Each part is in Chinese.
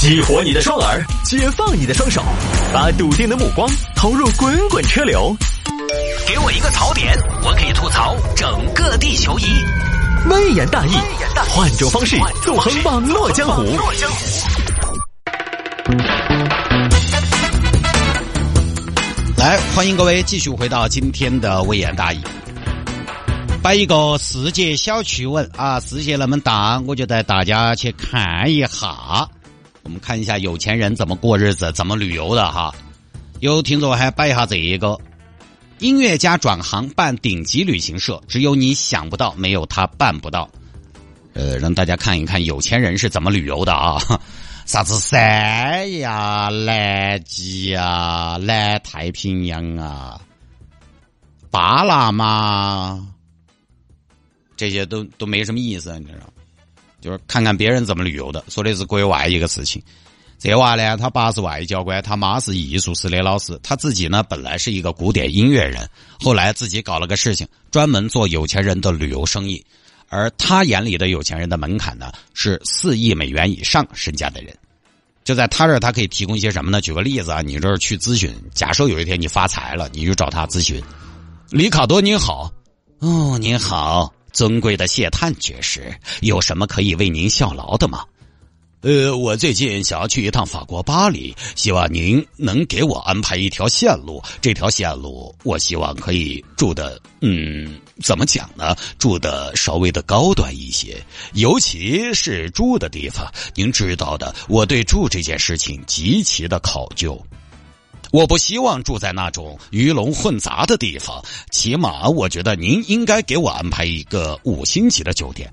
激活你的双耳，解放你的双手，把笃定的目光投入滚滚车流。给我一个槽点，我可以吐槽整个地球仪。微言大义，换种方式纵横网络江湖。来，欢迎各位继续回到今天的微言大义。摆一个世界小趣闻啊，世界那么大，我就带大家去看一下。我们看一下有钱人怎么过日子，怎么旅游的哈。有听众还摆一下这一个：音乐家转行办顶级旅行社，只有你想不到，没有他办不到。呃，让大家看一看有钱人是怎么旅游的啊。啥子三亚、南极啊、南太平洋啊、巴拿马，这些都都没什么意思，你知道。就是看看别人怎么旅游的，说的是国外一个事情。这娃呢，他爸是外交官，他妈是艺术室的老师，他自己呢本来是一个古典音乐人，后来自己搞了个事情，专门做有钱人的旅游生意。而他眼里的有钱人的门槛呢，是四亿美元以上身价的人。就在他这儿，他可以提供一些什么呢？举个例子啊，你这儿去咨询，假设有一天你发财了，你就找他咨询。里卡多您好，哦您好。尊贵的谢探爵士，有什么可以为您效劳的吗？呃，我最近想要去一趟法国巴黎，希望您能给我安排一条线路。这条线路，我希望可以住的，嗯，怎么讲呢？住的稍微的高端一些，尤其是住的地方。您知道的，我对住这件事情极其的考究。我不希望住在那种鱼龙混杂的地方，起码我觉得您应该给我安排一个五星级的酒店。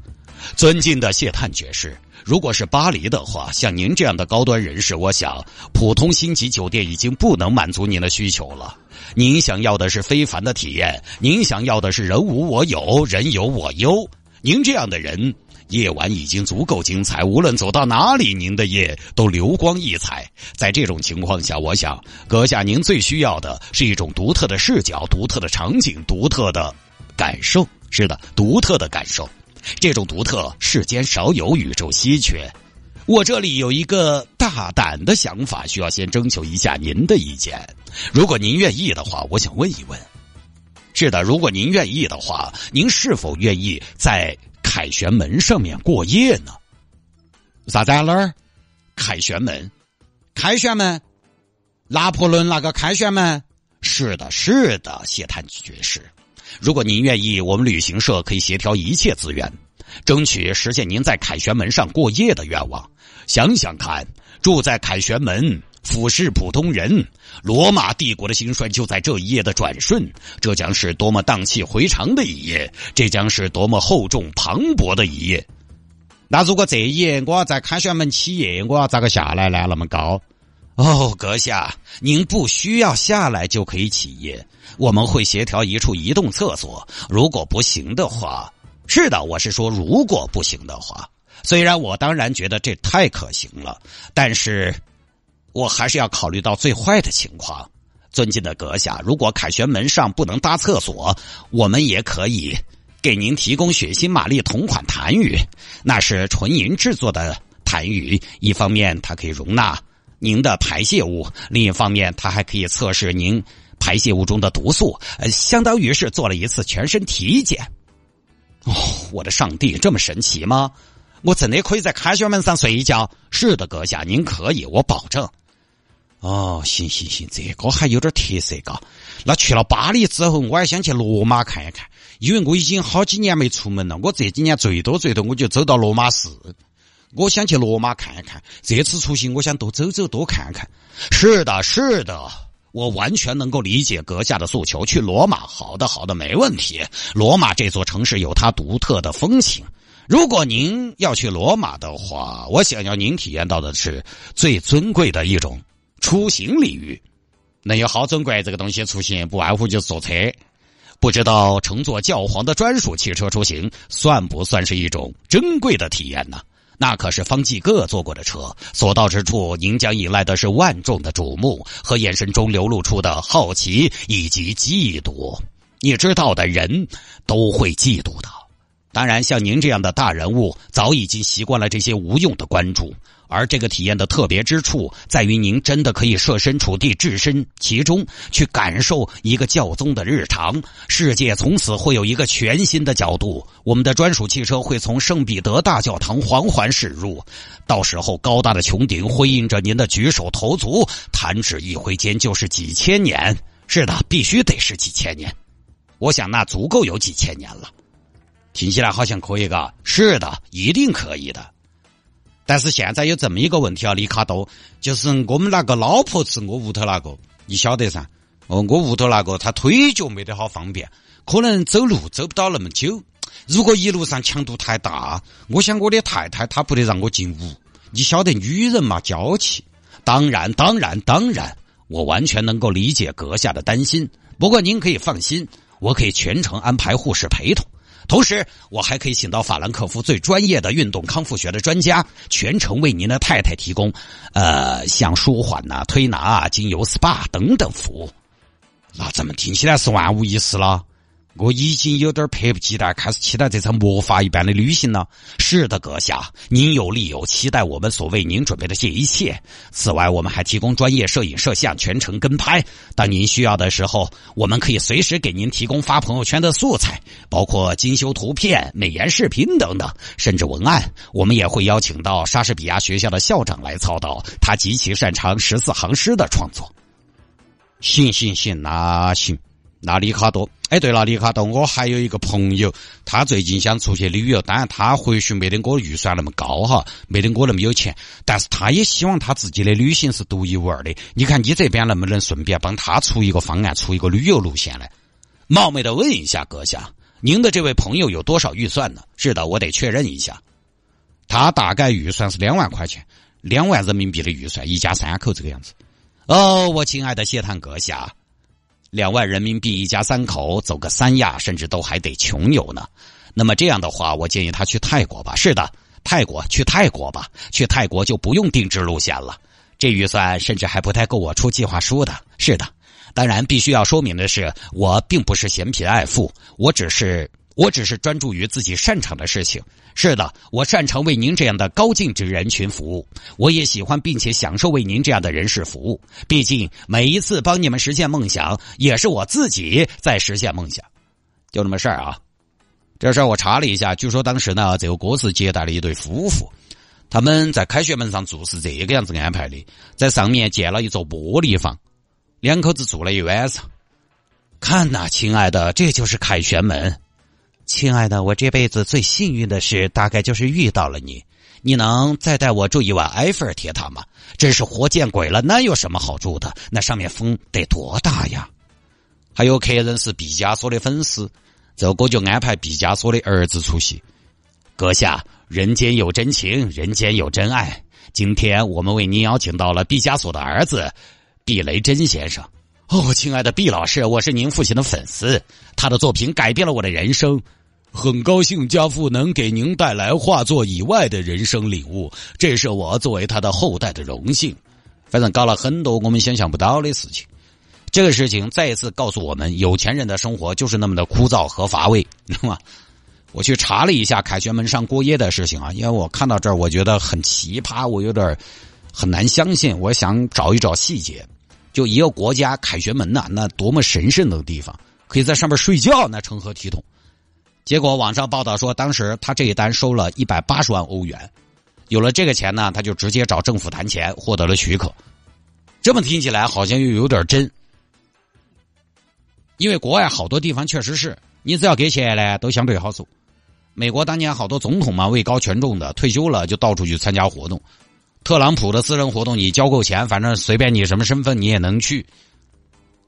尊敬的谢探爵士，如果是巴黎的话，像您这样的高端人士，我想普通星级酒店已经不能满足您的需求了。您想要的是非凡的体验，您想要的是人无我有，人有我优。您这样的人。夜晚已经足够精彩，无论走到哪里，您的夜都流光溢彩。在这种情况下，我想阁下您最需要的是一种独特的视角、独特的场景、独特的感受。是的，独特的感受，这种独特世间少有，宇宙稀缺。我这里有一个大胆的想法，需要先征求一下您的意见。如果您愿意的话，我想问一问。是的，如果您愿意的话，您是否愿意在？凯旋门上面过夜呢？啥在那儿？凯旋门，凯旋门，拿破仑那个凯旋门？是的，是的，谢探爵士。如果您愿意，我们旅行社可以协调一切资源，争取实现您在凯旋门上过夜的愿望。想想看，住在凯旋门。俯视普通人，罗马帝国的兴衰就在这一夜的转瞬。这将是多么荡气回肠的一夜，这将是多么厚重磅礴的一夜。那如果这一夜我要在凯旋门起夜，我要咋个下来呢？那么高？哦，阁下，您不需要下来就可以起夜。我们会协调一处移动厕所。如果不行的话，是的，我是说，如果不行的话，虽然我当然觉得这太可行了，但是。我还是要考虑到最坏的情况，尊敬的阁下，如果凯旋门上不能搭厕所，我们也可以给您提供血腥玛丽同款痰盂，那是纯银制作的痰盂。一方面它可以容纳您的排泄物，另一方面它还可以测试您排泄物中的毒素，呃，相当于是做了一次全身体检。哦，我的上帝，这么神奇吗？我真的可以在凯旋门上睡一觉？是的，阁下，您可以，我保证。哦，行行行，这个还有点特色嘎。那去了巴黎之后，我还想去罗马看一看，因为我已经好几年没出门了。我这几年最多最多我就走到罗马市，我想去罗马看一看。这次出行，我想多走走，多看看。是的，是的，我完全能够理解阁下的诉求。去罗马，好的，好的，没问题。罗马这座城市有它独特的风情。如果您要去罗马的话，我想要您体验到的是最尊贵的一种。出行领域，能有好尊贵这个东西出行，不外乎就是坐车。不知道乘坐教皇的专属汽车出行，算不算是一种珍贵的体验呢？那可是方济各坐过的车，所到之处，您将迎来的是万众的瞩目和眼神中流露出的好奇以及嫉妒。你知道的人都会嫉妒的。当然，像您这样的大人物，早已经习惯了这些无用的关注。而这个体验的特别之处，在于您真的可以设身处地、置身其中，去感受一个教宗的日常。世界从此会有一个全新的角度。我们的专属汽车会从圣彼得大教堂缓缓驶入，到时候高大的穹顶辉映着您的举手投足，弹指一挥间就是几千年。是的，必须得是几千年。我想那足够有几千年了。听起来好像可以嘎，是的，一定可以的。但是现在有这么一个问题啊，李卡多，就是我们那个老婆子，我屋头那个，你晓得噻？哦，我屋头那个他腿脚没得好方便，可能走路走不到那么久。如果一路上强度太大，我想我的太太她不得让我进屋。你晓得女人嘛，娇气。当然，当然，当然，我完全能够理解阁下的担心。不过您可以放心，我可以全程安排护士陪同。同时，我还可以请到法兰克福最专业的运动康复学的专家，全程为您的太太提供，呃，像舒缓呐、推拿啊、精油 SPA 等等服务。那怎么听起来是万无一失了？我已经有点迫不及待，开始期待这场魔法一般的旅行了。是的，阁下，您有理由期待我们所为您准备的这一切。此外，我们还提供专业摄影摄像，全程跟拍。当您需要的时候，我们可以随时给您提供发朋友圈的素材，包括精修图片、美颜视频等等，甚至文案。我们也会邀请到莎士比亚学校的校长来操刀，他极其擅长十四行诗的创作。信信信，那行。那里卡多，哎，对了，里卡多，我还有一个朋友，他最近想出去旅游，当然他或许没得我预算那么高哈，没得我那么有钱，但是他也希望他自己的旅行是独一无二的。你看你这边能不能顺便帮他出一个方案，出一个旅游路线来？冒昧的问一下阁下，您的这位朋友有多少预算呢？是的，我得确认一下，他大概预算是两万块钱，两万人民币的预算，一家三口这个样子。哦，我亲爱的谢探阁下。两万人民币一家三口走个三亚，甚至都还得穷游呢。那么这样的话，我建议他去泰国吧。是的，泰国去泰国吧，去泰国就不用定制路线了。这预算甚至还不太够我出计划书的。是的，当然必须要说明的是，我并不是嫌贫爱富，我只是。我只是专注于自己擅长的事情。是的，我擅长为您这样的高净值人群服务。我也喜欢并且享受为您这样的人士服务。毕竟每一次帮你们实现梦想，也是我自己在实现梦想。就那么事儿啊。这事儿我查了一下，据说当时呢，这个郭子接待了一对夫妇，他们在凯旋门上住是这个样子安排的，在上面建了一座玻璃房，两口子住了一晚上。看呐，亲爱的，这就是凯旋门。亲爱的，我这辈子最幸运的事，大概就是遇到了你。你能再带我住一晚埃菲尔铁塔吗？真是活见鬼了！那有什么好住的？那上面风得多大呀？还有客人是毕加索的粉丝，这个就安排毕加索的儿子出席。阁下，人间有真情，人间有真爱。今天我们为您邀请到了毕加索的儿子毕雷珍先生。哦，亲爱的毕老师，我是您父亲的粉丝，他的作品改变了我的人生。很高兴家父能给您带来画作以外的人生领悟，这是我作为他的后代的荣幸。反正搞了很多我们想象不到的事情，这个事情再一次告诉我们，有钱人的生活就是那么的枯燥和乏味，知道吗？我去查了一下凯旋门上过夜的事情啊，因为我看到这儿，我觉得很奇葩，我有点很难相信。我想找一找细节，就一个国家凯旋门呐，那多么神圣的地方，可以在上面睡觉，那成何体统？结果网上报道说，当时他这一单收了一百八十万欧元，有了这个钱呢，他就直接找政府谈钱，获得了许可。这么听起来好像又有点真，因为国外好多地方确实是你只要给钱呢，都相对好走。美国当年好多总统嘛，位高权重的，退休了就到处去参加活动。特朗普的私人活动，你交够钱，反正随便你什么身份，你也能去。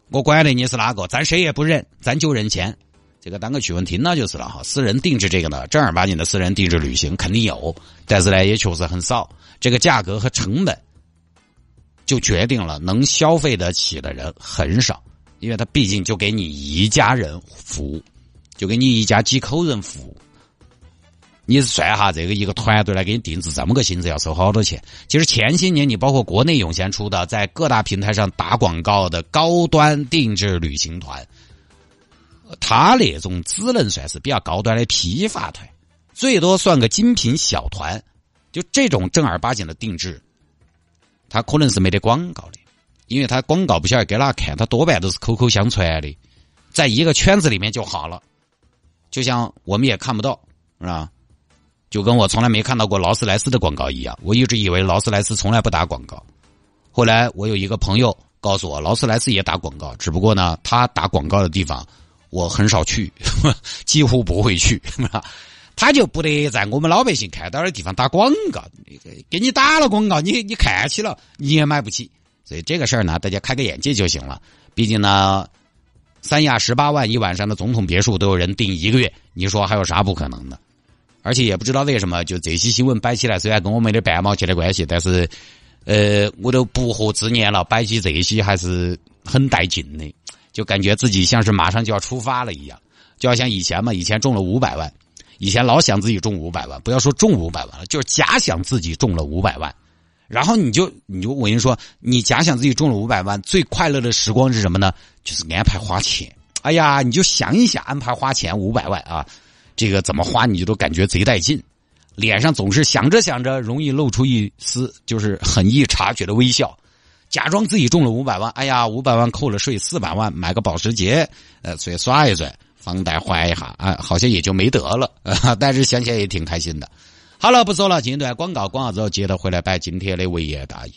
我管的你是哪个，咱谁也不认，咱就认钱。这个当个曲文婷那就是了哈，私人定制这个呢，正儿八经的私人定制旅行肯定有，但是呢也确实很少。这个价格和成本就决定了能消费得起的人很少，因为他毕竟就给你一家人服务，就给你一家几口人服务。你算哈，这个一个团队来给你定制这么个性质要收好多钱？其实前些年你包括国内涌现出的在各大平台上打广告的高端定制旅行团。他那种只能算是比较高端的批发团，最多算个精品小团，就这种正儿八经的定制，他可能是没得广告的，因为他广告不晓得给哪看，他多半都是口口相传的，在一个圈子里面就好了。就像我们也看不到，是吧？就跟我从来没看到过劳斯莱斯的广告一样，我一直以为劳斯莱斯从来不打广告。后来我有一个朋友告诉我，劳斯莱斯也打广告，只不过呢，他打广告的地方我很少去，几乎不会去。他就不得在我们老百姓看到的地方打广告，给你打了广告，你你看起了你也买不起。所以这个事儿呢，大家开个眼界就行了。毕竟呢，三亚十八万一晚上的总统别墅都有人订一个月，你说还有啥不可能的？而且也不知道为什么，就这些新闻摆起来，虽然跟我没得半毛钱的关系，但是，呃，我都不惑之年了，摆起这些还是很带劲的，就感觉自己像是马上就要出发了一样，就好像以前嘛，以前中了五百万，以前老想自己中五百万，不要说中五百万了，就是假想自己中了五百万，然后你就你就我跟你说，你假想自己中了五百万，最快乐的时光是什么呢？就是安排花钱。哎呀，你就想一想，安排花钱五百万啊。这个怎么花你就都感觉贼带劲，脸上总是想着想着容易露出一丝就是很易察觉的微笑，假装自己中了五百万，哎呀，五百万扣了税四百万，买个保时捷，呃，嘴刷一嘴，房贷还一下，啊，好像也就没得了，但是想起来也挺开心的。好了，不说了，进段广告，广告之后接着回来摆今天的微言大义。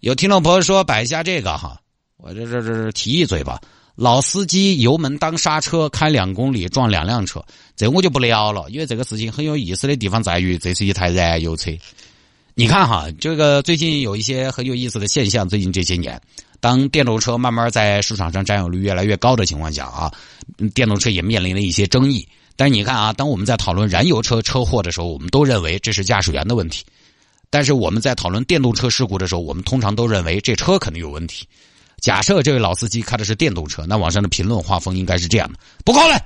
有听众朋友说摆一下这个哈，我这这这提一嘴吧。老司机油门当刹车，开两公里撞两辆车，这我就不聊了。因为这个事情很有意思的地方在于，这是一台燃油车。你看哈，这个最近有一些很有意思的现象。最近这些年，当电动车慢慢在市场上占有率越来越高的情况下啊，电动车也面临了一些争议。但是你看啊，当我们在讨论燃油车车祸的时候，我们都认为这是驾驶员的问题；但是我们在讨论电动车事故的时候，我们通常都认为这车肯定有问题。假设这位老司机开的是电动车，那网上的评论画风应该是这样的：不可能，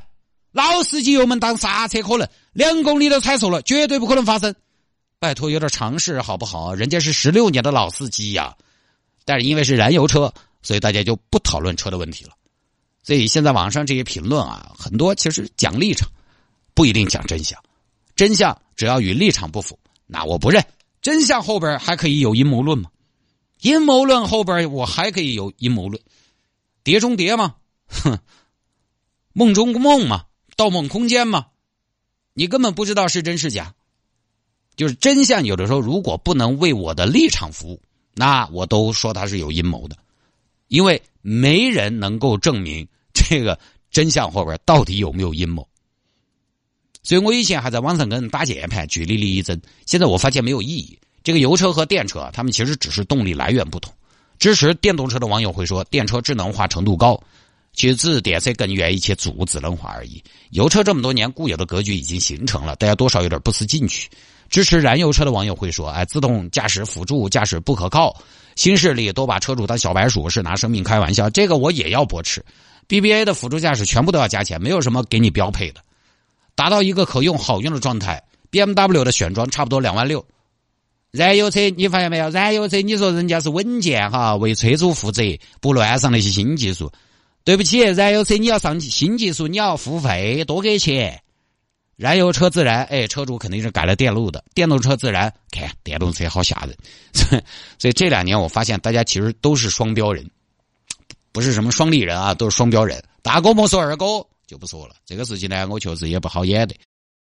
老司机油门当刹车可能，两公里都踩错了，绝对不可能发生。拜托，有点常识好不好？人家是十六年的老司机呀。但是因为是燃油车，所以大家就不讨论车的问题了。所以现在网上这些评论啊，很多其实讲立场，不一定讲真相。真相只要与立场不符，那我不认。真相后边还可以有阴谋论吗？阴谋论后边我还可以有阴谋论，碟中谍吗？哼，梦中梦吗？盗梦空间吗？你根本不知道是真是假。就是真相，有的时候如果不能为我的立场服务，那我都说他是有阴谋的，因为没人能够证明这个真相后边到底有没有阴谋。所以我以前还在网上跟人打键盘据理力争，现在我发现没有意义。这个油车和电车，它们其实只是动力来源不同。支持电动车的网友会说，电车智能化程度高，其实电车更愿意去做智能化而已。油车这么多年固有的格局已经形成了，大家多少有点不思进取。支持燃油车的网友会说，哎，自动驾驶辅助驾驶不可靠，新势力都把车主当小白鼠，是拿生命开玩笑。这个我也要驳斥。BBA 的辅助驾驶全部都要加钱，没有什么给你标配的，达到一个可用好用的状态。BMW 的选装差不多两万六。燃油车，你发现没有？燃油车，你说人家是稳健哈，为车主负责，不乱上那些新技术。对不起，燃油车你要上新技术，你要付费，多给钱。燃油车自然，哎，车主肯定是改了电路的。电动车自然，看电动车好吓人。所以这两年我发现，大家其实都是双标人，不是什么双立人啊，都是双标人。大哥莫说二哥就不说了，这个事情呢，我确实也不好演的。